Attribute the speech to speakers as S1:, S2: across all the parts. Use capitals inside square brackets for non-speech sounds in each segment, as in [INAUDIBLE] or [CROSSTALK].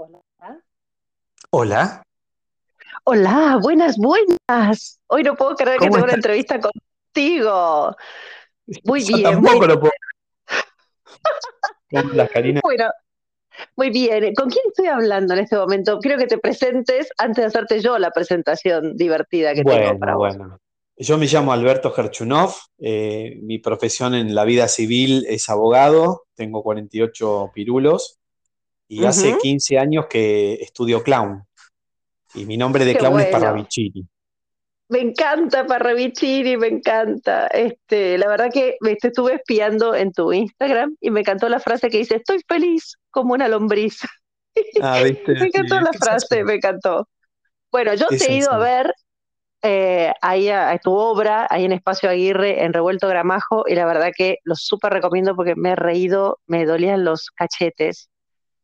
S1: Hola.
S2: Hola.
S1: Hola, buenas, buenas. Hoy no puedo creer que
S2: ¿Cómo
S1: tengo una entrevista contigo. Muy
S2: Yo
S1: bien, muy
S2: tampoco lo puedo. ¿Cómo andas, Karina?
S1: bueno, muy bien. ¿Con quién estoy hablando en este momento? Quiero que te presentes antes de hacerte yo la presentación divertida que tengo para
S2: Bueno,
S1: vos.
S2: bueno. Yo me llamo Alberto Gerchunov. eh, mi profesión en la vida civil es abogado. Tengo 48 pirulos y hace
S1: Ujú,
S2: 15 años que estudio clown. Y mi nombre de
S1: Qué
S2: clown es. Parravicini.
S1: Me encanta Parravicini, me encanta. Este, la verdad que me estuve espiando en tu Instagram y me encantó la frase que dice, estoy feliz como una lombriz. [LAUGHS]
S2: Ah, viste,
S1: Me encantó la frase, me encantó. Bueno, yo
S2: Es
S1: te he ido a ver eh, ahí a, a tu obra, ahí en Espacio Aguirre, en Revuelto Gramajo, y la verdad que lo súper recomiendo porque me he reído, me dolían los cachetes.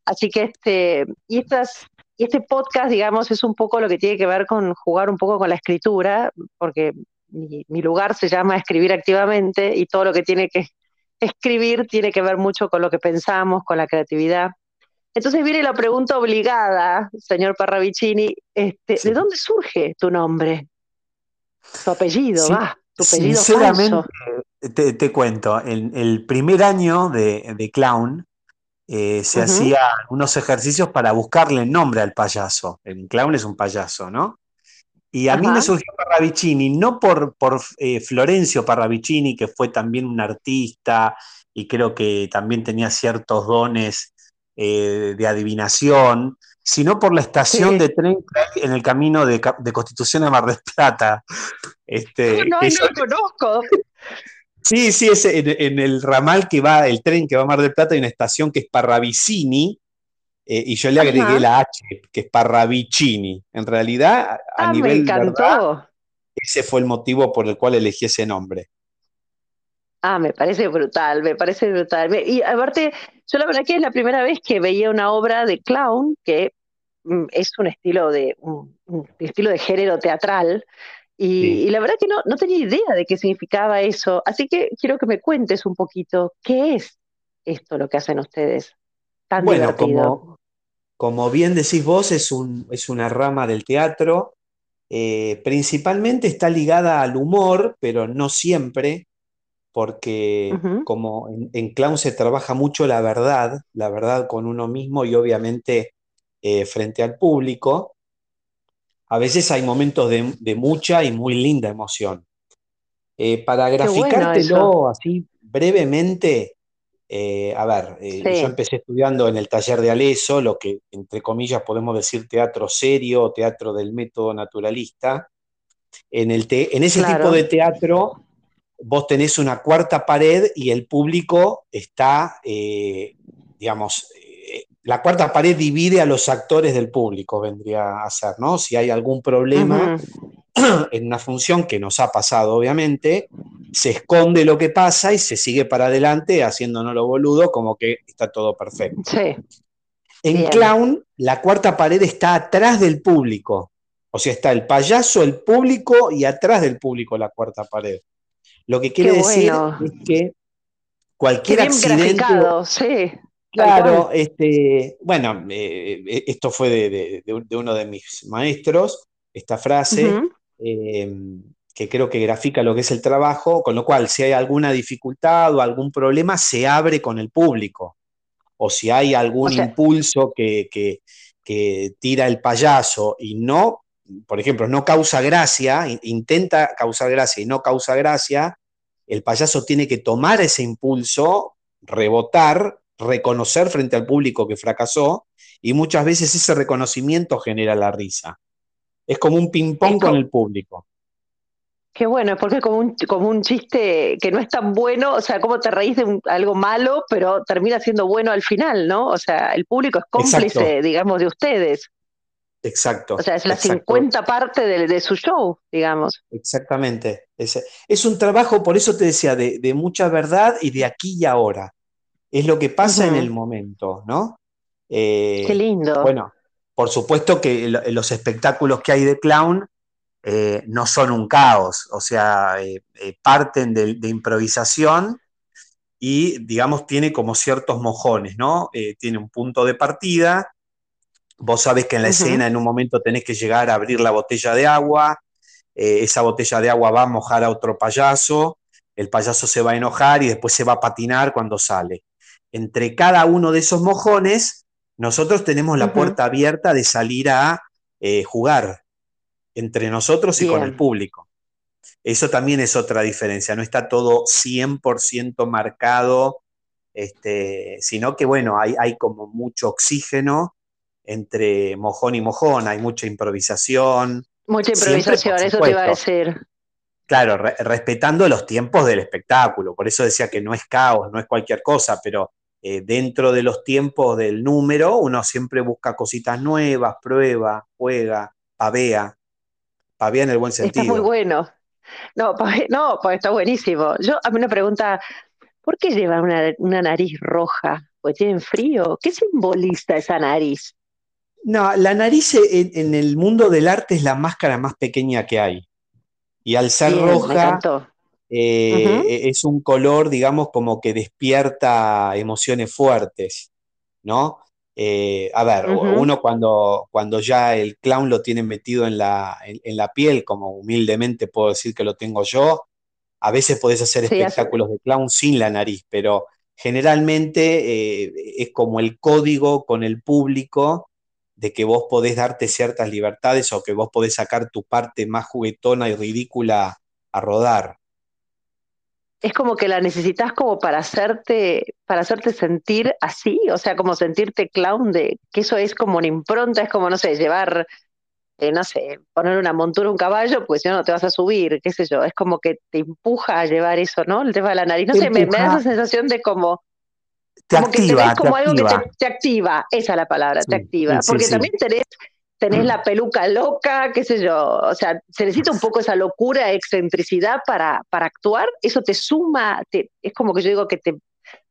S1: Así que este, y estas, y este podcast, digamos, es un poco lo que tiene que ver con jugar un poco con la escritura, porque mi, mi lugar se llama Escribir Activamente, y todo lo que tiene que escribir tiene que ver mucho con lo que pensamos, con la creatividad. Entonces viene la pregunta obligada, señor Parravicini, este, ¿de dónde surge tu nombre? Tu apellido, va, tu apellido
S2: sinceramente,
S1: falso.
S2: te, te cuento, en el primer año de, de clown, eh, se
S1: Ujú,
S2: hacían unos ejercicios para buscarle nombre al payaso. El clown es un payaso, ¿no? Y a mí me surgió Parravicini, no por, por eh, Florencio Parravicini, que fue también un artista y creo que también tenía ciertos dones eh, de adivinación, sino por la estación
S1: sí.
S2: de tren en el camino de, Constitución a Mar del Plata. [LAUGHS] Este,
S1: No,
S2: que
S1: no
S2: yo-
S1: lo conozco.
S2: Sí, sí, es en, en el ramal que va, el tren que va a Mar del Plata, hay una estación que es Parravicini, eh, y yo le agregué
S1: Ajá.
S2: la H, que es Parravicini. En realidad, a,
S1: Ah, me
S2: nivel verdad,
S1: encantó.
S2: ese fue el motivo por el cual elegí ese nombre.
S1: Ah, me parece brutal, me parece brutal. Me- Y aparte, yo la verdad que es la primera vez que veía una obra de clown que mm, es un estilo de un, un estilo de género teatral y,
S2: Sí.
S1: y la verdad que no, no tenía idea de qué significaba eso. Así que quiero que me cuentes un poquito qué es esto lo que hacen ustedes tan
S2: Bueno,
S1: divertido.
S2: como, como bien decís vos, es, un, es una rama del teatro. eh, principalmente está ligada al humor, pero no siempre, porque como en, en clown se trabaja mucho la verdad, la verdad con uno mismo y obviamente eh, frente al público, a veces hay momentos de, de mucha y muy linda emoción. Eh, para
S1: bueno
S2: graficártelo así brevemente, eh, a ver, eh, yo empecé estudiando en el taller de Aleso, lo que entre comillas podemos decir teatro serio teatro del método naturalista. En, el te- en ese tipo de teatro vos tenés una cuarta pared y el público está, digamos, la cuarta pared divide a los actores del público, vendría a ser, ¿no? Si hay algún problema [CLEARS THROAT] en una función que nos ha pasado, obviamente, se esconde lo que pasa y se sigue para adelante haciéndonos lo boludo como que está todo perfecto.
S1: Sí,
S2: En
S1: bien.
S2: clown, la cuarta pared está atrás del público. O sea, está el payaso, el público y atrás del público la cuarta pared. Lo que quiere
S1: Qué
S2: decir
S1: bueno.
S2: es que
S1: Qué
S2: cualquier
S1: bien
S2: accidente,
S1: graficado, sí,
S2: claro, este, bueno, eh, esto fue de, de- de- de uno de mis maestros, esta frase, eh, que creo que grafica lo que es el trabajo, con lo cual si hay alguna dificultad o algún problema, se abre con el público. O si hay
S1: O
S2: algún
S1: sea,
S2: impulso que, que- que tira el payaso y no, por ejemplo, no causa gracia, in- intenta causar gracia y no causa gracia, el payaso tiene que tomar ese impulso, rebotar, reconocer frente al público que fracasó y muchas veces ese reconocimiento genera la risa. Es como un ping-pong con
S1: co-
S2: el público.
S1: qué bueno, es porque es como un, como un chiste que no es tan bueno, o sea, como te reís de un- algo malo, pero termina siendo bueno al final, ¿no? O sea, el público es
S2: Exacto,
S1: cómplice, digamos, de ustedes. O
S2: exacto,
S1: sea, es la
S2: exacto.
S1: 50 parte de, de su show, digamos.
S2: Exactamente. Es, es un trabajo, por eso te decía, de, de mucha verdad y de aquí y ahora. Es lo que pasa en el momento, ¿no?
S1: Qué
S2: Eh,
S1: lindo.
S2: bueno, por supuesto que lo- los espectáculos que hay de clown eh, no son un caos, o sea, eh, parten de, de improvisación y, digamos, tiene como ciertos mojones, ¿no? Tiene un punto de partida Vos sabés que en la escena en un momento tenés que llegar a abrir la botella de agua, esa botella de agua va a mojar a otro payaso, el payaso se va a enojar y después se va a patinar cuando sale. Entre cada uno de esos mojones, nosotros tenemos la puerta abierta de salir a eh, jugar entre nosotros y con el público. Eso también es otra diferencia, no está todo 100% marcado, este, sino que bueno, hay, hay como mucho oxígeno entre mojón y mojón, hay mucha improvisación.
S1: Mucha improvisación, eso te iba a decir.
S2: Claro, respetando los tiempos del espectáculo, por eso decía que no es caos, no es cualquier cosa, pero eh, dentro de los tiempos del número uno siempre busca cositas nuevas, prueba, juega, pavea, pavea en el buen sentido.
S1: Está muy bueno. No, no, pues está buenísimo. Yo, a mí una pregunta, ¿por qué lleva una, una nariz roja? ¿Pues tienen frío? ¿Qué simboliza esa nariz?
S2: No, la nariz en, el mundo del arte es la máscara más pequeña que hay. Y al ser roja, eh, e, es un color, digamos, como que despierta emociones fuertes, ¿no? Eh, a ver, uno cuando, cuando ya el clown lo tiene metido en la, en, la, piel, como humildemente puedo decir que lo tengo yo, a veces podés hacer espectáculos de clown sin la nariz, pero generalmente eh, es como el código con el público de que vos podés darte ciertas libertades o que vos podés sacar tu parte más juguetona y ridícula a rodar.
S1: Es como que la necesitas como para hacerte, para hacerte sentir así, o sea, como sentirte clown de que eso es como una impronta, es como, no sé, llevar, eh, no sé, poner una montura a un caballo, pues si no, no te vas a subir, qué sé yo, es como que te empuja a llevar eso, ¿no? El tema de la nariz. No sé, me, da esa sensación de como,
S2: te activa.
S1: como algo que te, activa, esa es la palabra, te activa. Porque también tenés, tenés la peluca loca, qué sé yo, o sea, se necesita un poco esa locura, excentricidad para, para actuar, eso te suma, te, es como que yo digo que te,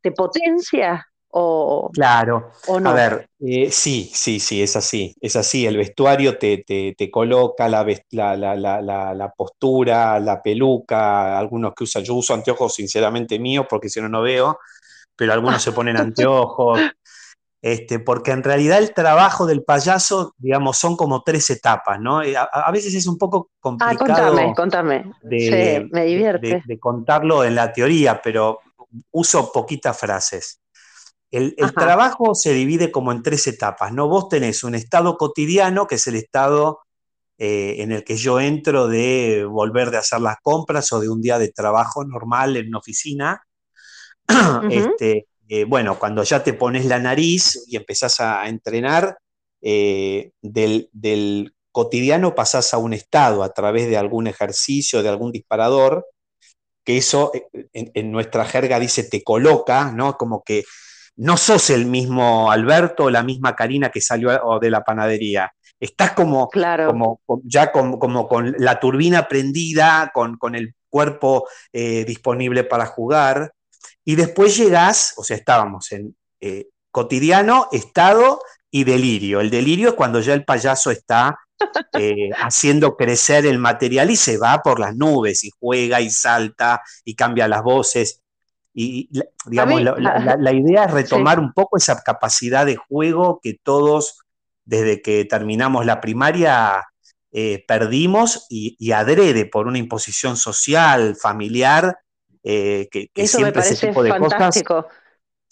S1: te potencia. O,
S2: claro, a ver, eh, sí, sí, sí, es así, es así, el vestuario te, te, te coloca la, la, la, la, postura, la peluca, algunos que usan, yo uso anteojos sinceramente míos porque si no, no veo, pero algunos se ponen [LAUGHS] anteojos, este, porque en realidad el trabajo del payaso, digamos, son como tres etapas, ¿no? Eh, a, veces es un poco ah, complicado.
S1: Ah, contame, contame.
S2: De,
S1: me divierte.
S2: De, contarlo en la teoría, pero uso poquitas frases. El, trabajo se divide como en tres etapas, ¿no? Vos tenés un estado cotidiano, que es el estado eh, en el que yo entro de volver de hacer las compras o de un día de trabajo normal en una oficina. [CLEARS THROAT] este, eh, bueno, cuando ya te pones la nariz y empezás a entrenar, eh, del, cotidiano pasás a un estado a través de algún ejercicio, de algún disparador, que eso eh, en, nuestra jerga dice te coloca, ¿no? Como que no sos el mismo Alberto o la misma Karina que salió de la panadería. Estás como, como ya como, con la turbina prendida, con, el cuerpo disponible para jugar. Y después llegás, o sea, estábamos en eh, cotidiano, estado y delirio. El delirio es cuando ya el payaso está eh, [LAUGHS] haciendo crecer el material y se va por las nubes y juega y salta y cambia las voces. Y digamos, la, idea es [LAUGHS] retomar un poco esa capacidad de juego que todos, desde que terminamos la primaria, eh, perdimos y, y, adrede por una imposición social, familiar, eh, que, siempre ese tipo de
S1: fantástico.
S2: cosas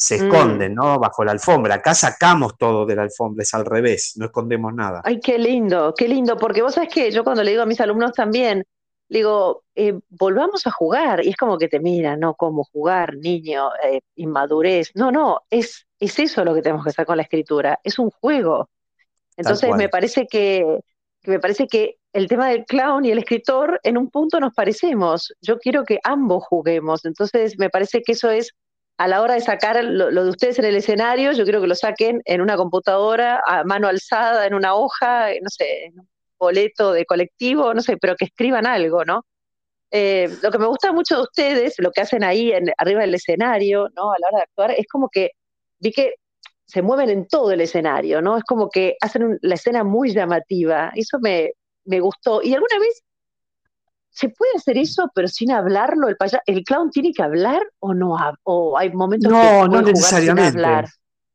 S2: se esconden, mm. ¿no? Bajo la alfombra. Acá sacamos todo de la alfombra, es al revés, no escondemos nada.
S1: Ay, qué lindo, qué lindo, porque vos sabés que yo cuando le digo a mis alumnos también, digo, eh, volvamos a jugar, y es como que te miran, ¿no? Cómo jugar, niño, eh, inmadurez. No, no, es, es eso lo que tenemos que hacer con la escritura, es un juego. Entonces me parece que, me parece que el tema del clown y el escritor en un punto nos parecemos. Yo quiero que ambos juguemos. Entonces, me parece que eso es a la hora de sacar lo, de ustedes en el escenario, yo quiero que lo saquen en una computadora, a mano alzada, en una hoja, no sé, en un boleto de colectivo, no sé, pero que escriban algo, ¿no? Eh, lo que me gusta mucho de ustedes, lo que hacen ahí en, arriba del escenario, ¿no? A la hora de actuar, es como que vi que se mueven en todo el escenario, ¿no? Es como que hacen la escena muy llamativa. Eso me, me gustó. ¿Y alguna vez se puede hacer eso, pero sin hablarlo? ¿El, el clown tiene que hablar o no? ¿O hay momentos
S2: no, que no necesariamente. hablar?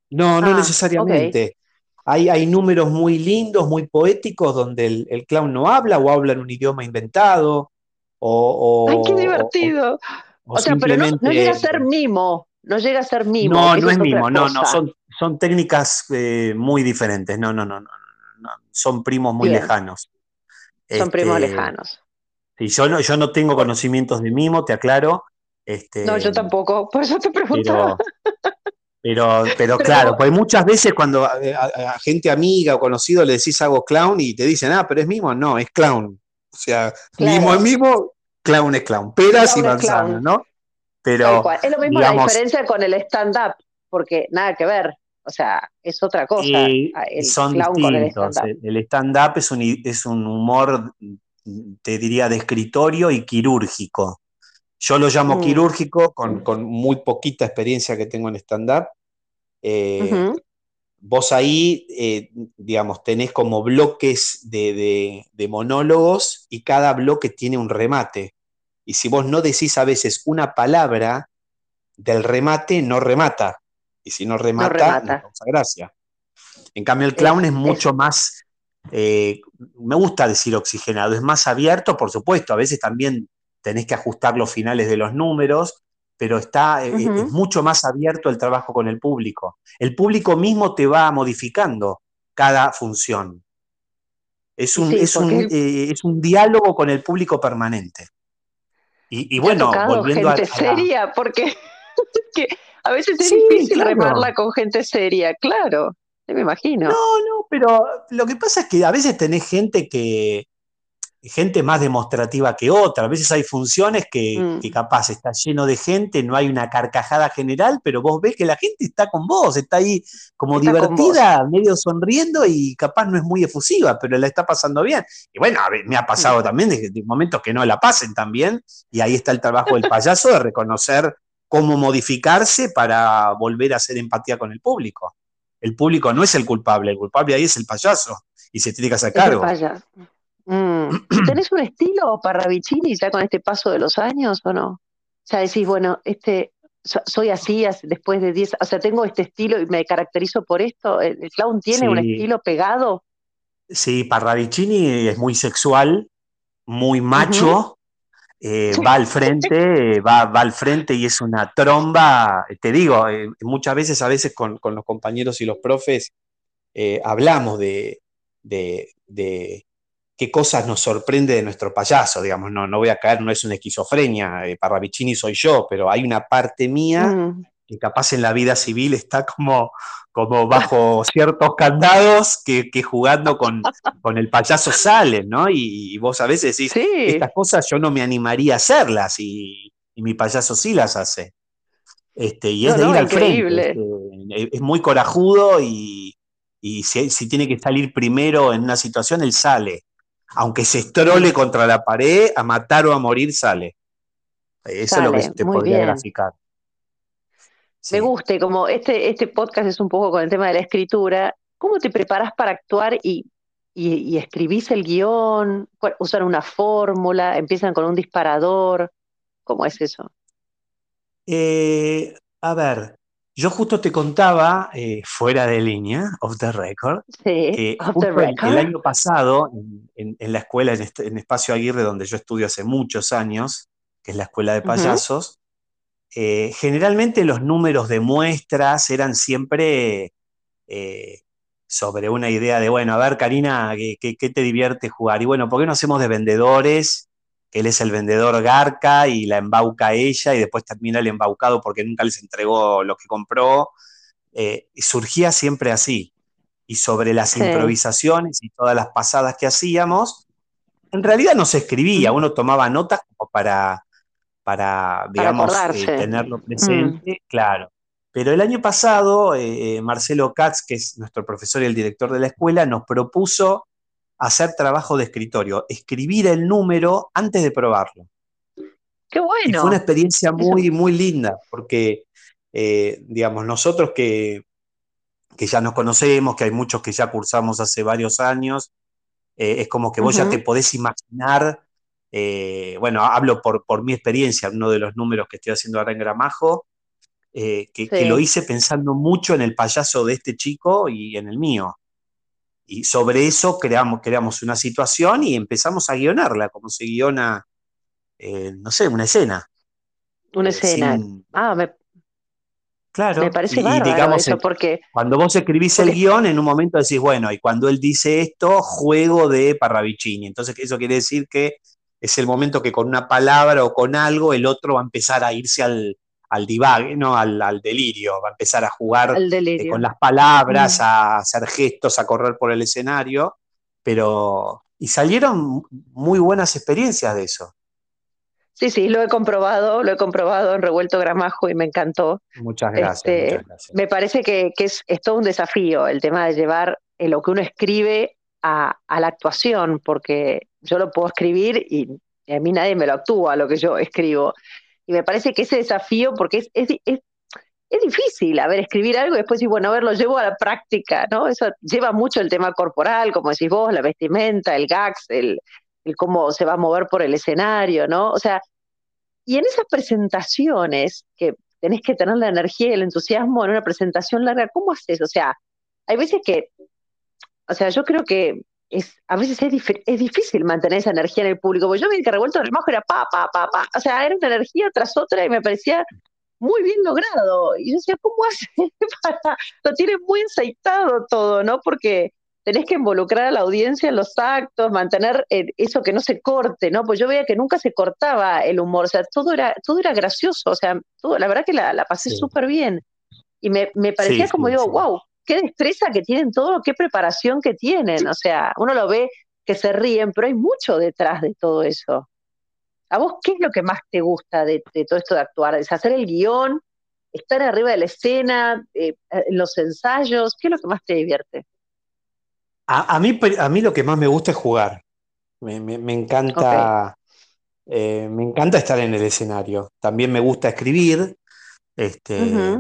S2: No, no ah, necesariamente. Hay, hay números muy lindos, muy poéticos, donde el, clown no habla o habla en un idioma inventado. O,
S1: ¡Ay, qué divertido! O, sea, pero no, llega a ser mimo, no llega a ser mimo.
S2: No, no es mimo, no, no, son, son técnicas eh, muy diferentes, no, no, no, no, son primos muy lejanos.
S1: Son primos este, lejanos.
S2: Sí, yo no, yo no tengo conocimientos de mimo, te aclaro. Este,
S1: no, yo tampoco, por eso te preguntaba.
S2: Pero, pero, claro, pues muchas veces cuando a, gente amiga o conocido le decís algo clown y te dicen, ah, pero es mimo, no, es clown. O sea, mimo es mimo, clown es clown. Peras y manzanas, ¿no?
S1: Pero, es lo mismo la diferencia con el stand-up, porque nada que ver. O sea, es otra cosa.
S2: el son distintos. el stand-up es, un, es un humor, te diría, de escritorio y quirúrgico. Yo lo llamo mm. quirúrgico con, muy poquita experiencia que tengo en stand-up. Eh, vos ahí, eh, digamos, tenés como bloques de, monólogos y cada bloque tiene un remate. Y si vos no decís a veces una palabra del remate, no remata. Y si no remata, no, causa gracia. En cambio, el clown es, mucho más, eh, me gusta decir oxigenado, es más abierto, por supuesto, a veces también tenés que ajustar los finales de los números, pero está, eh, es mucho más abierto el trabajo con el público. El público mismo te va modificando cada función. Es un, es, un eh, es un, diálogo con el público permanente. Y, bueno, volviendo
S1: gente a, seria, porque [LAUGHS] a veces es difícil remarla con gente seria, claro, me imagino.
S2: No, no, pero lo que pasa es que a veces tenés gente que, gente más demostrativa que otra. A veces hay funciones mm. que, capaz está lleno de gente, no hay una carcajada general, pero vos ves que la gente está con vos, está ahí como divertida, medio sonriendo y capaz no es muy efusiva, pero la está pasando bien. Y bueno, me ha pasado mm. también de, momentos que no la pasen tan bien, y ahí está el trabajo del payaso de reconocer cómo modificarse para volver a hacer empatía con el público. El público no es el culpable, el culpable ahí es el payaso y se tiene que hacer cargo.
S1: Mm. ¿Tenés un estilo Parravicini ya con este paso de los años o no? O sea, decís, bueno, este, soy así después de 10, o sea, tengo este estilo y me caracterizo por esto. ¿El, clown tiene un estilo pegado?
S2: Sí, Parravicini es muy sexual, muy macho, eh, va al frente, va, va, al frente y es una tromba. Te digo, eh, muchas veces, a veces con, los compañeros y los profes, eh, hablamos de, de qué cosas nos sorprende de nuestro payaso, digamos, no, no voy a caer, no es una esquizofrenia, eh, Parravicini soy yo, pero hay una parte mía mm. Que capaz en la vida civil está como, como bajo ciertos candados que, jugando con, con, el payaso salen, ¿no? Y, vos a veces decís, estas cosas yo no me animaría a hacerlas y, mi payaso sí las hace. Este, y es de ir al frente. Este, es muy corajudo y, si, si, tiene que salir primero en una situación, él sale aunque se estrole contra la pared, a matar o a morir sale. Eso es lo que te podría graficar.
S1: Me guste, como este, este podcast es un poco con el tema de la escritura, ¿cómo te preparas para actuar y, escribís el guion? ¿Usan una fórmula? ¿Empiezan con un disparador? ¿Cómo es eso?
S2: Eh, a ver, yo justo te contaba, eh, fuera de línea, off the record, que el año pasado, en, la escuela, este, en, Espacio Aguirre, donde yo estudio hace muchos años, que es la escuela de payasos, eh, generalmente los números de muestras eran siempre eh, sobre una idea de, bueno, a ver, Karina, ¿qué, ¿qué, te divierte jugar? Y bueno, ¿por qué no hacemos de vendedores? él es el vendedor garca y la embauca ella y después termina el embaucado porque nunca les entregó lo que compró. Eh, surgía siempre así. Y sobre las improvisaciones y todas las pasadas que hacíamos, en realidad no se escribía, uno tomaba notas como para, para digamos, eh, tenerlo presente, mm. claro. Pero el año pasado, eh, Marcelo Katz, que es nuestro profesor y el director de la escuela, nos propuso hacer trabajo de escritorio, escribir el número antes de probarlo.
S1: Qué bueno.
S2: fue una experiencia muy, muy linda, porque, eh, digamos, nosotros que, que, ya nos conocemos, que hay muchos que ya cursamos hace varios años, eh, es como que vos ya te podés imaginar, eh, bueno, hablo por, por mi experiencia, uno de los números que estoy haciendo ahora en Gramajo, que, que, lo hice pensando mucho en el payaso de este chico y en el mío. y sobre eso creamos, creamos una situación y empezamos a guionarla, como se guiona, eh, no sé, una escena.
S1: Una
S2: Eh,
S1: escena.
S2: sin-
S1: Ah, me,
S2: Claro.
S1: me parece
S2: y-
S1: bárbaro
S2: digamos,
S1: eso, porque
S2: Cuando vos escribís el guion, en un momento decís, bueno, y cuando él dice esto, juego de Parravicini. Entonces, eso quiere decir que es el momento que con una palabra o con algo, el otro va a empezar a irse al, al divague, ¿no? Al, al delirio, va a empezar a jugar eh, con las palabras,
S1: Mm.
S2: a hacer gestos, a correr por el escenario, pero... Y salieron muy buenas experiencias de eso.
S1: Sí, sí, lo he comprobado, lo he comprobado en Revuelto Gramajo y me encantó.
S2: Muchas gracias,
S1: Este,
S2: muchas gracias.
S1: Me parece que, que es, es todo un desafío el tema de llevar eh, lo que uno escribe a, a la actuación, porque yo lo puedo escribir y, y a mí nadie me lo actúa lo que yo escribo. Y me parece que ese desafío, porque es, es, es, es difícil, a ver, escribir algo y después decir, bueno, a ver, lo llevo a la práctica, ¿no? Eso lleva mucho el tema corporal, como decís vos, la vestimenta, el gags, el, el cómo se va a mover por el escenario, ¿no? O sea, y en esas presentaciones que tenés que tener la energía y el entusiasmo en una presentación larga, ¿cómo haces? O sea, hay veces que, o sea, yo creo que es, a veces es, dif- es difícil mantener esa energía en el público, porque yo vi que revuelto el majo era pa, pa, pa, pa, o sea, era una energía tras otra y me parecía muy bien logrado. Y yo decía, ¿cómo hace [LAUGHS] para, lo tiene muy aceitado todo, ¿no? Porque tenés que involucrar a la audiencia en los actos, mantener eh, eso que no se corte, ¿no? Pues yo veía que nunca se cortaba el humor, o sea, todo era, todo era gracioso, o sea, todo, la verdad que la, la pasé
S2: Sí.
S1: súper bien. Y me, me parecía
S2: Sí,
S1: como
S2: sí,
S1: digo,
S2: sí.
S1: wow, qué destreza que tienen todo, qué preparación que tienen, o sea, uno lo ve que se ríen, pero hay mucho detrás de todo eso. ¿A vos qué es lo que más te gusta de, de todo esto de actuar? ¿Es hacer el guion? ¿Estar arriba de la escena? Eh, ¿Los ensayos? ¿Qué es lo que más te divierte?
S2: A, a mí, a mí lo que más me gusta es jugar. Me, me- me encanta, eh, me encanta estar en el escenario. También me gusta escribir. Este.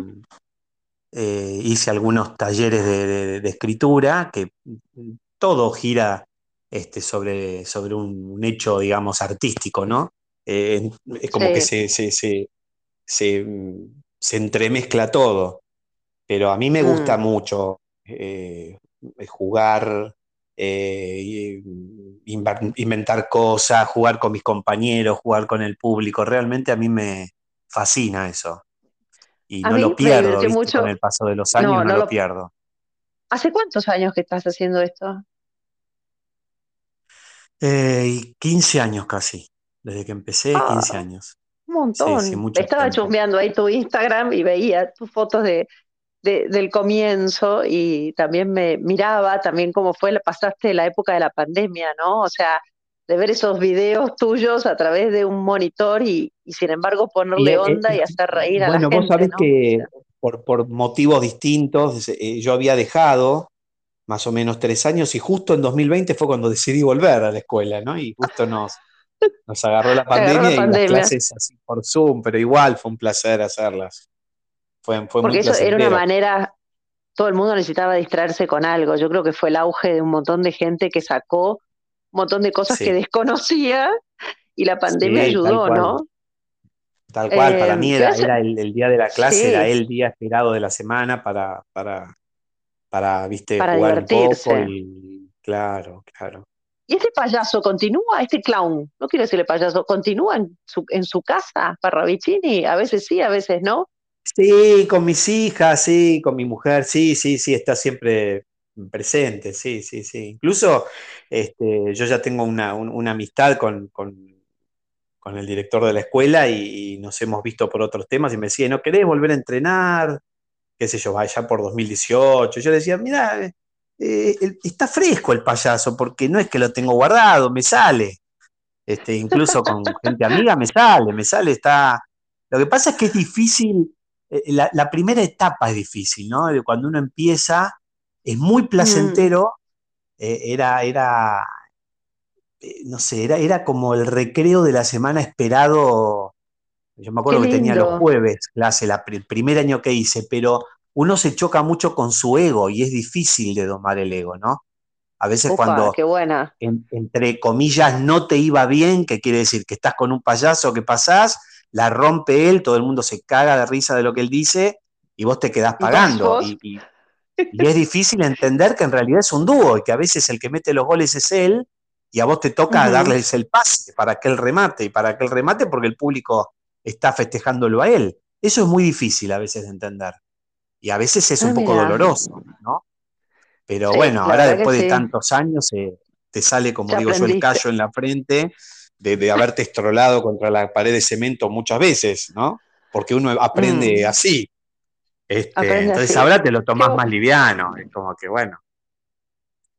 S2: Eh, hice algunos talleres de, de- de escritura, que todo gira este, sobre, sobre un, hecho, digamos, artístico, ¿no? Eh, es como
S1: Sí.
S2: que se, se, se, se, mm, se entremezcla todo. Pero a mí me gusta
S1: Mm.
S2: mucho eh, jugar, eh, inventar cosas, jugar con mis compañeros, jugar con el público. Realmente a mí me fascina eso. Y
S1: A
S2: no lo pierdo,
S1: mucho.
S2: Con el paso de los años
S1: No,
S2: no,
S1: no
S2: lo
S1: lo-
S2: pierdo.
S1: ¿Hace cuántos años que estás haciendo esto?
S2: Eh, y 15 años casi, desde que empecé,
S1: Ah,
S2: 15 años.
S1: Un montón.
S2: Sí, sí, mucho
S1: Estaba chusmeando ahí tu Instagram y veía tus fotos de, de- del comienzo y también me miraba también cómo fue, pasaste la época de la pandemia, ¿no? O sea, de ver esos videos tuyos a través de un monitor y, y sin embargo ponerle
S2: eh,
S1: onda y
S2: eh,
S1: hacer reír a la
S2: bueno, vos sabés que por, por motivos distintos, eh, yo había dejado más o menos tres años y justo en 2020 fue cuando decidí volver a la escuela, ¿no? Y justo nos, nos agarró la [LAUGHS]
S1: agarró
S2: pandemia y las clases así por Zoom, pero igual fue un placer hacerlas. Fue, fue muy
S1: Porque eso era una manera, todo el mundo necesitaba distraerse con algo. Yo creo que fue el auge de un montón de gente que sacó montón de cosas que desconocía y la pandemia
S2: sí,
S1: ayudó. ¿no?
S2: Tal cual, para
S1: Eh,
S2: mí era, el, el día de la clase, era el día esperado de la semana para, para, para, viste,
S1: para
S2: jugar un poco
S1: divertirse.
S2: y claro, claro.
S1: ¿Y este payaso continúa, este clown, no quiero decirle payaso, continúa en su, en su casa, Parravicini? A veces sí, a veces no.
S2: Sí, con mis hijas, sí, con mi mujer, sí, sí, sí, está siempre presente, sí, sí, sí. Incluso este, yo ya tengo una, un- una amistad con, con, con el director de la escuela y, y nos hemos visto por otros temas y me decía, ¿no querés volver a entrenar? qué sé yo, vaya por 2018. Yo le decía, mira, eh, está fresco el payaso, porque no es que lo tengo guardado, me sale. Este, incluso con gente amiga me sale, me sale, está. Lo que pasa es que es difícil, eh, la, la primera etapa es difícil, ¿no? Cuando uno empieza, es muy
S1: Mm,
S2: placentero, eh, era, era, eh, no sé, era, era como el recreo de la semana esperado. Yo me acuerdo que tenía los jueves clase, la, el primer año que hice, pero uno se choca mucho con su ego y es difícil de domar el ego, ¿no? A veces cuando,
S1: qué buena.
S2: en- entre comillas, no te iba bien, que quiere decir que estás con un payaso que pasás, la rompe él, todo el mundo se caga de risa de lo que él dice y vos te quedás
S1: ¿Y vas
S2: pagando.
S1: vos?
S2: Y, y- Y es difícil entender que en realidad es un dúo y que a veces el que mete los goles es él y a vos te toca darles el pase para que él remate y para que él remate porque el público está festejándolo a él. Eso es muy difícil a veces de entender. Y a veces es un ah, poco doloroso, ¿no? Pero bueno, ahora después de tantos años eh, te sale, como digo yo, el callo en la frente de, haberte estrolado contra la pared de cemento muchas veces, ¿no? Porque uno aprende mm. así. Este, entonces ahora te lo tomás más liviano, es como que bueno.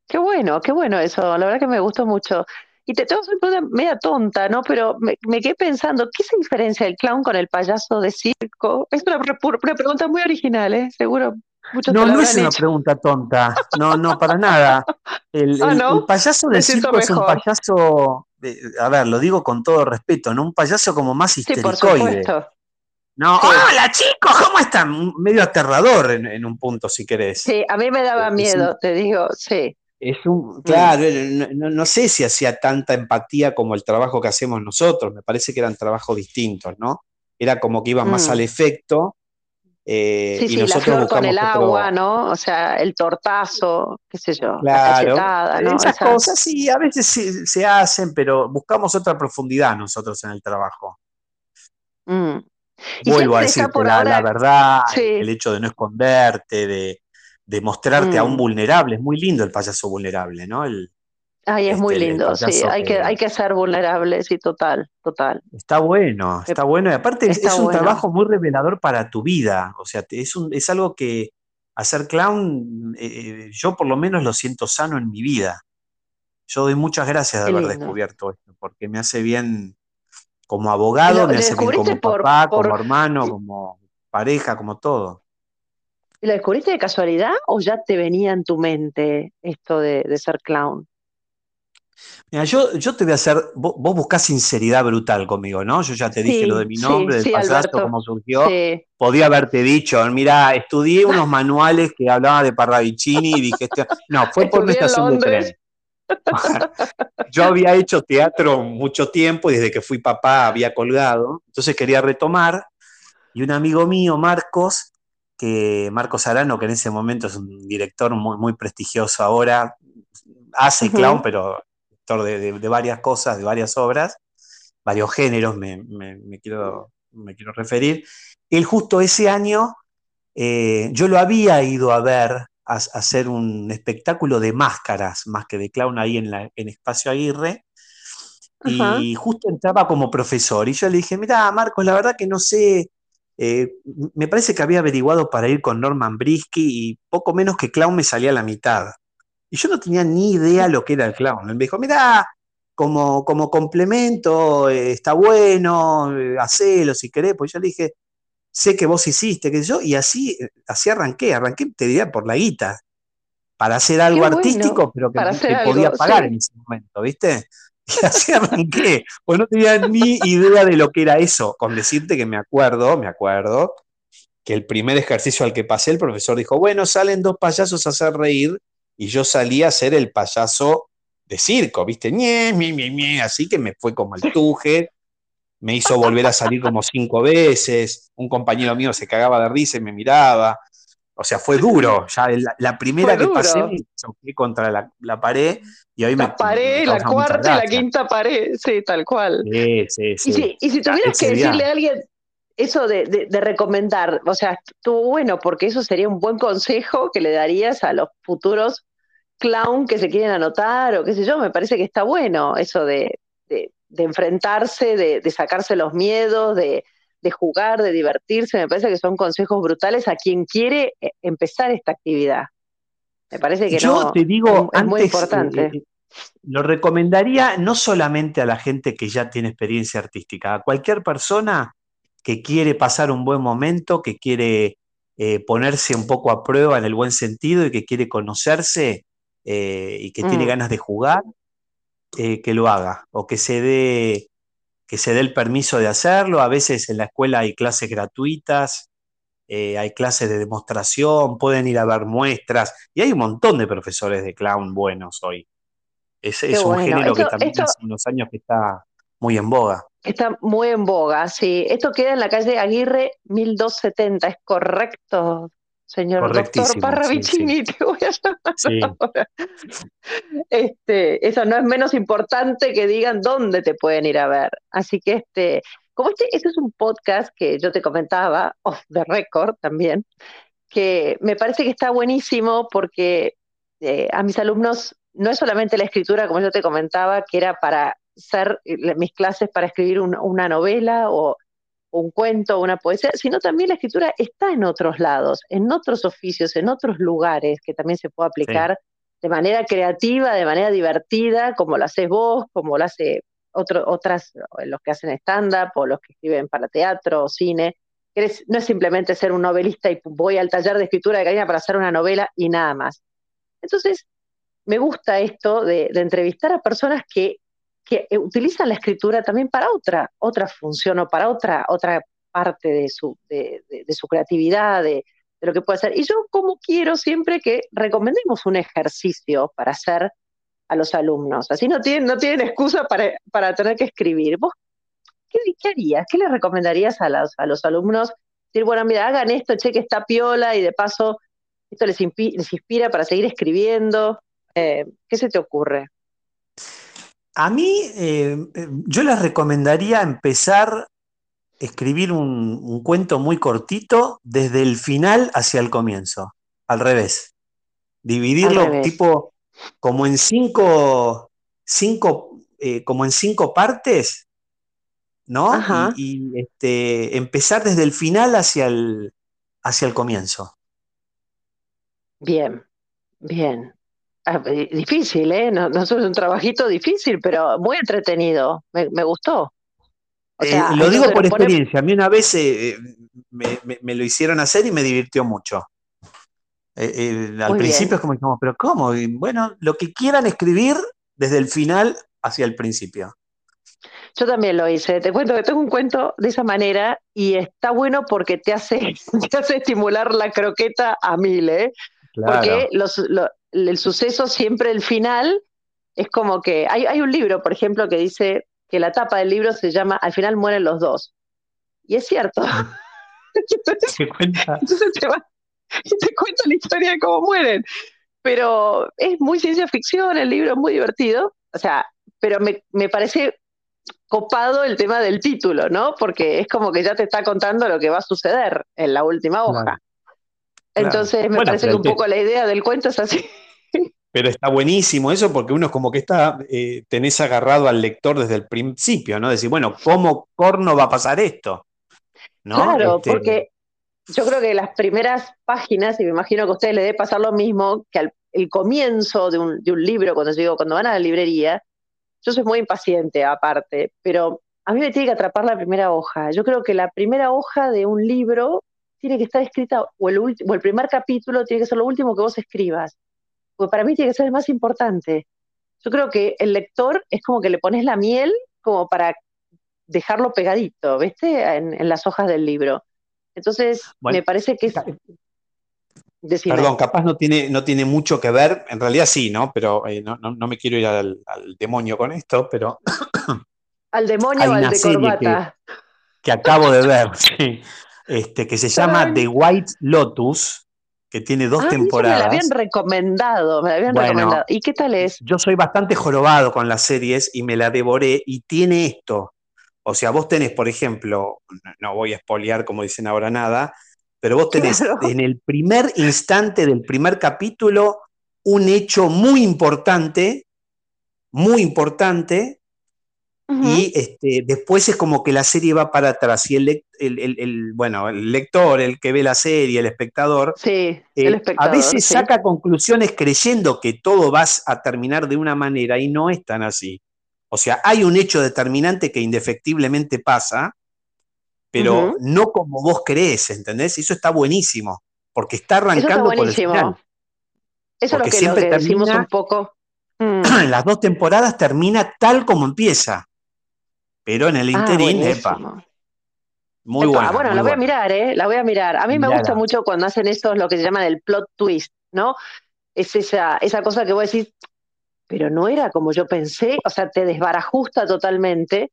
S1: Qué bueno, qué bueno eso, la verdad que me gustó mucho. Y te tengo una pregunta media tonta, ¿no? Pero me, quedé pensando, ¿qué se diferencia el clown con el payaso de circo? Es una, pregunta muy original, ¿eh? Seguro muchos
S2: No, no es una pregunta tonta. No, no, para nada. El, ah, payaso de circo es un payaso, a ver, lo digo con todo respeto, ¿no? Un payaso como más histericoide. No, hola chicos, ¿cómo están? Medio aterrador en, un punto, si querés.
S1: Sí, a mí me daba miedo, te digo, sí.
S2: Es un, claro, no, sé si hacía tanta empatía como el trabajo que hacemos nosotros, me parece que eran trabajos distintos, ¿no? Era como que iba más mm. al efecto.
S1: Eh, sí, y sí, nosotros la flor con el agua, ¿no? O sea, el tortazo, qué sé yo, la cachetada, ¿no?
S2: Esas cosas sí, a veces se hacen, pero buscamos otra profundidad nosotros en el trabajo. Mm. Vuelvo a decirte la, verdad, el hecho de no esconderte, de, de mostrarte a un mm. vulnerable. Es muy lindo el payaso vulnerable, ¿no? El,
S1: Ay, es muy este, lindo, sí, hay que, hay que ser vulnerable, sí, total, total.
S2: Está bueno, está bueno. Y aparte es un trabajo muy revelador para tu vida. O sea, es, un, es algo que hacer clown, eh, eh, yo por lo menos lo siento sano en mi vida. Yo doy muchas gracias de haber descubierto esto, porque me hace bien como abogado, me hace bien como papá, como hermano, como pareja, como todo.
S1: ¿Lo descubriste de casualidad o ya te venía en tu mente esto de, ser clown?
S2: Mira, yo, yo te voy a hacer, vos, buscás sinceridad brutal conmigo, ¿no? Yo ya te dije lo de mi nombre, del payaso, cómo surgió. Podía haberte dicho, mira, estudié unos manuales que hablaban de Parravicini y dije, este, no, fue [LAUGHS] por una estación de tren. [LAUGHS] yo había hecho teatro mucho tiempo y desde que fui papá había colgado, entonces quería retomar y un amigo mío, Marcos, que Marcos Arano, que en ese momento es un director muy, muy prestigioso ahora, hace clown, pero director de, varias cosas, de varias obras, varios géneros me, quiero, me quiero referir. Él justo ese año, eh, yo lo había ido a ver, a, hacer un espectáculo de máscaras, más que de clown ahí en, la, en Espacio Aguirre, y justo entraba como profesor. Y yo le dije, mira, Marcos, la verdad que no sé eh, me parece que había averiguado para ir con Norman Brisky y poco menos que clown me salía a la mitad. Y yo no tenía ni idea lo que era el clown. Él me dijo, mira, como, como complemento, eh, está bueno, eh, hacelo si querés. Pues yo le dije, sé que vos hiciste, que yo, y así, así arranqué, arranqué, te diría, por la guita, para hacer algo artístico, pero que, podía pagar en ese momento, ¿viste? [LAUGHS] Y así arranqué. Pues no tenía ni idea de lo que era eso. Con decirte que me acuerdo, me acuerdo, que el primer ejercicio al que pasé, el profesor dijo, bueno, salen dos payasos a hacer reír, y yo salí a ser el payaso de circo, ¿viste? Ñe, ñe, así que me fue como el tuje, me hizo volver a salir como cinco veces, un compañero mío se cagaba de risa y me miraba, o sea, fue duro. Ya la, primera que pasé me choqué contra la, pared y hoy
S1: la pared, la cuarta y la quinta pared, sí, tal cual.
S2: Sí, sí, sí.
S1: Y si, tuvieras que decirle a alguien eso de, recomendar, o sea, tú, bueno, porque eso sería un buen consejo que le darías a los futuros clown que se quieren anotar o qué sé yo, me parece que está bueno eso de, de enfrentarse, de sacarse los miedos, de de jugar, de divertirse, me parece que son consejos brutales a quien quiere eh, empezar esta actividad. Me parece que
S2: Yo te digo, es, muy importante. Eh, lo recomendaría no solamente a la gente que ya tiene experiencia artística, a cualquier persona que quiere pasar un buen momento, que quiere eh, ponerse un poco a prueba en el buen sentido y que quiere conocerse y que tiene mm. ganas de jugar, que lo haga o que se dé que se dé el permiso de hacerlo. A veces en la escuela hay clases gratuitas, eh, hay clases de demostración, pueden ir a ver muestras y hay un montón de profesores de clown buenos hoy. Es, un género que también hace unos años que está muy en boga.
S1: Está muy en boga, sí. Esto queda en la calle Aguirre 1270, ¿es correcto? Señor doctor Parravicini, [LAUGHS] te voy a llamar ahora. Este, eso no es menos importante que digan dónde te pueden ir a ver. Así que este, como este, este es un podcast que yo te comentaba, off the record también, que me parece que está buenísimo porque eh, a mis alumnos no es solamente la escritura, como yo te comentaba, que era para ser eh, mis clases para escribir una novela o un cuento, una poesía, sino también la escritura está en otros lados, en otros oficios, en otros lugares que también se puede aplicar de manera creativa, de manera divertida, como lo haces vos, como lo hace otro, otras, los que hacen stand-up o los que escriben para teatro o cine. No es simplemente ser un novelista y voy al taller de escritura de Karina para hacer una novela y nada más. Entonces, me gusta esto de, de entrevistar a personas que que eh, utilizan la escritura también para otra, otra función o para otra, otra parte de su, de, su creatividad, de, lo que puede ser. Y yo como quiero siempre que recomendemos un ejercicio para hacer a los alumnos. Así no tienen, no tienen excusa para, para tener que escribir. ¿Vos qué, qué harías? ¿Qué les recomendarías a los, a los alumnos? Decir, bueno, mira, hagan esto, cheque esta piola y de paso esto les, les inspira para seguir escribiendo. Eh, ¿Qué se te ocurre?
S2: A mí, eh, eh, yo les recomendaría empezar a escribir un, cuento muy cortito desde el final hacia el comienzo, al revés. Dividirlo tipo como en cinco, cinco eh, como en cinco partes, ¿no? Y, este, empezar desde el final hacia el, hacia el comienzo.
S1: Bien, bien. Ah, eh, difícil, ¿eh? No, no, es un trabajito difícil, pero muy entretenido. Me, gustó.
S2: Eh, lo digo por experiencia. A mí una vez eh, me, lo hicieron hacer y me divirtió mucho. al principio es como, dijimos, pero ¿cómo? bueno, lo que quieran escribir desde el final hacia el principio.
S1: Yo también lo hice. Te cuento que tengo un cuento de esa manera y está bueno porque te hace, [LAUGHS] te hace estimular la croqueta a mil, ¿eh? Porque los, el suceso siempre el final es como que hay, hay un libro, por ejemplo, que dice que la tapa del libro se llama Al final mueren los dos. Y es cierto. [LAUGHS]
S2: ¿Se cuenta?
S1: Entonces te, va, y te cuenta la historia de cómo mueren. Pero es muy ciencia ficción, el libro es muy divertido. O sea, pero me, me parece copado el tema del título, ¿no? Porque es como que ya te está contando lo que va a suceder en la última hoja. Entonces me parece que un poco la idea del cuento es así. [LAUGHS]
S2: Pero está buenísimo eso porque uno es como que está, eh, tenés agarrado al lector desde el principio, ¿no? Decir, bueno, ¿cómo corno va a pasar esto?
S1: Claro, este, porque yo creo que las primeras páginas, y me imagino que a ustedes les debe pasar lo mismo, que al el comienzo de un, de un libro, cuando digo, cuando van a la librería, yo soy muy impaciente aparte, pero a mí me tiene que atrapar la primera hoja. Yo creo que la primera hoja de un libro tiene que estar escrita, o el, o el primer capítulo tiene que ser lo último que vos escribas, porque para mí tiene que ser el más importante. Yo creo que el lector es como que le pones la miel como para dejarlo pegadito, ¿viste? En, las hojas del libro. Entonces, me parece que es...
S2: Perdón, capaz no tiene, no tiene mucho que ver, en realidad sí, ¿no? Pero eh, no, me quiero ir al, demonio con esto, pero...
S1: ¿Al demonio o al de corbata?
S2: Que, que acabo de ver, [LAUGHS] sí este, que se llama The White Lotus, que tiene dos ah, temporadas. Me
S1: la habían recomendado, me la habían recomendado. ¿Y qué tal es?
S2: Yo soy bastante jorobado con las series y me la devoré y tiene esto. O sea, vos tenés, por ejemplo, no voy a espolear como dicen ahora nada, pero vos tenés en el primer instante del primer capítulo un hecho muy importante, muy importante, y este, después es como que la serie va para atrás y el, el, bueno, el lector, el que ve la serie, el espectador,
S1: sí, eh,
S2: a veces saca conclusiones creyendo que todo va a terminar de una manera y no es tan así. O sea, hay un hecho determinante que indefectiblemente pasa, pero no como vos crees, ¿entendés? Eso está buenísimo, porque está arrancando por el final.
S1: Eso es lo que, siempre decimos un poco.
S2: Mm. [CLEARS THROAT] Las dos temporadas termina tal como empieza. Pero en el ah, interín, Muy bueno.
S1: Bueno, la voy a mirar, ¿eh? La voy a mirar. A mí me gusta mucho cuando hacen esto, lo que se llama el plot twist, ¿no? Es esa, esa cosa que vos decís, pero no era como yo pensé, o sea, te desbarajusta totalmente.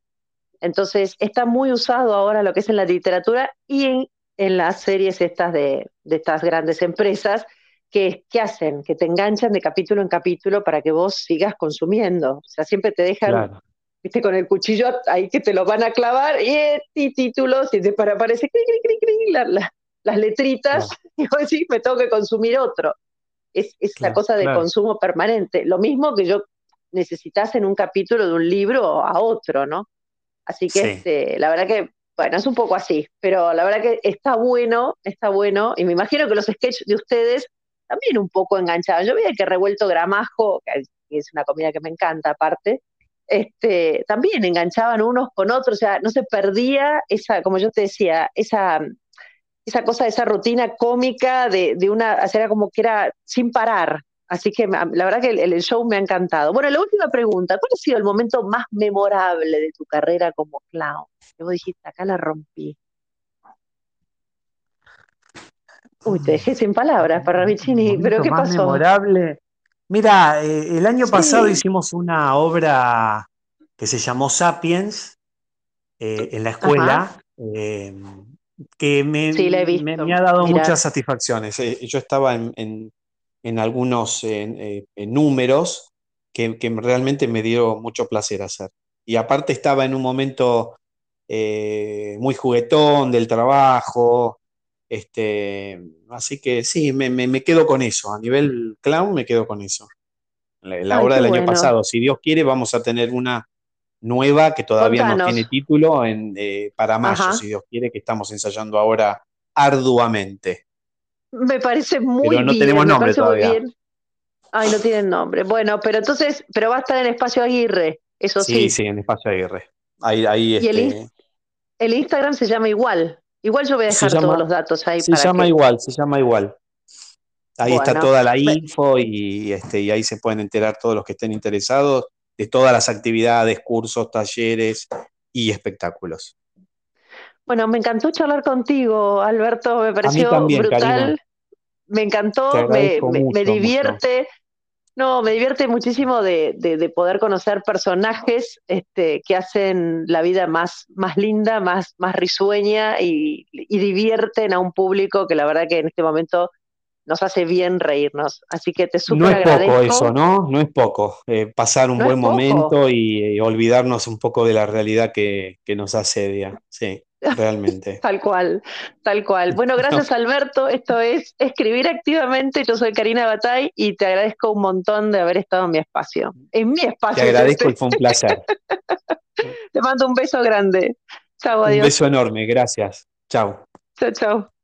S1: Entonces, está muy usado ahora lo que es en la literatura y en las series estas de, estas grandes empresas que, hacen, que te enganchan de capítulo en capítulo para que vos sigas consumiendo. O sea, siempre te dejan, viste, con el cuchillo ahí que te lo van a clavar y, títulos y te para aparece las letritas [LAUGHS] y vos decís, me tengo que consumir otro. Es, es la cosa de consumo permanente. Lo mismo que yo necesitas en un capítulo de un libro a otro, ¿no? Así que este, la verdad que, bueno, es un poco así, pero la verdad que está bueno, está bueno, y me imagino que los sketches de ustedes también un poco enganchaban. Yo veía que revuelto gramajo, que es una comida que me encanta aparte, este, también enganchaban unos con otros, o sea, no se perdía esa, como yo te decía, esa, esa cosa, esa rutina cómica de, de una, o era como que era sin parar, Así que la verdad que el, show me ha encantado. Bueno, la última pregunta, ¿cuál ha sido el momento más memorable de tu carrera como clown? Que vos dijiste, acá la rompí. Uy, te dejé sin palabras, Parravicini, pero ¿qué pasó?
S2: memorable. Mira, eh, el año pasado hicimos una obra que se llamó Sapiens eh, en la escuela, eh, que me, me, ha dado muchas satisfacciones. yo estaba en en algunos números que, realmente me dio mucho placer hacer. Y aparte estaba en un momento muy juguetón del trabajo, este, así que sí, me, quedo con eso. A nivel clown me quedo con eso. La, obra del año pasado, si Dios quiere, vamos a tener una nueva que todavía no tiene título en, eh, para mayo, si Dios quiere, que estamos ensayando ahora arduamente.
S1: Me parece muy pero
S2: no tenemos nombre todavía.
S1: Ay, no tienen nombre. Bueno, pero entonces, pero va a estar en Espacio Aguirre, eso sí.
S2: Sí, sí, en Espacio Aguirre. Ahí, ahí
S1: y este... el, Instagram se llama igual. Igual yo voy a dejar todos los datos ahí.
S2: Se llama igual, se llama igual. Ahí está toda la info y, este, y ahí se pueden enterar todos los que estén interesados de todas las actividades, cursos, talleres y espectáculos.
S1: Bueno, me encantó charlar contigo, Alberto, me pareció brutal. Me encantó, me, divierte. No, me divierte muchísimo de, poder conocer personajes este, que hacen la vida más, más linda, más, más risueña y, divierten a un público que la verdad que en este momento nos hace bien reírnos. Así que te súper.
S2: No es poco eso, ¿no? No es poco. Eh, pasar un buen momento y, olvidarnos un poco de la realidad que, que nos asedia. Sí. [LAUGHS] Realmente.
S1: tal cual, tal cual. Bueno, [LAUGHS] gracias Alberto. Esto es Escribir Activamente. Yo soy Karina Batay y te agradezco un montón de haber estado en mi espacio. En mi espacio.
S2: Te agradezco y fue un placer. [LAUGHS]
S1: te mando un beso grande. Chao, adiós.
S2: Un beso enorme, gracias. Chao.
S1: Chao, chao.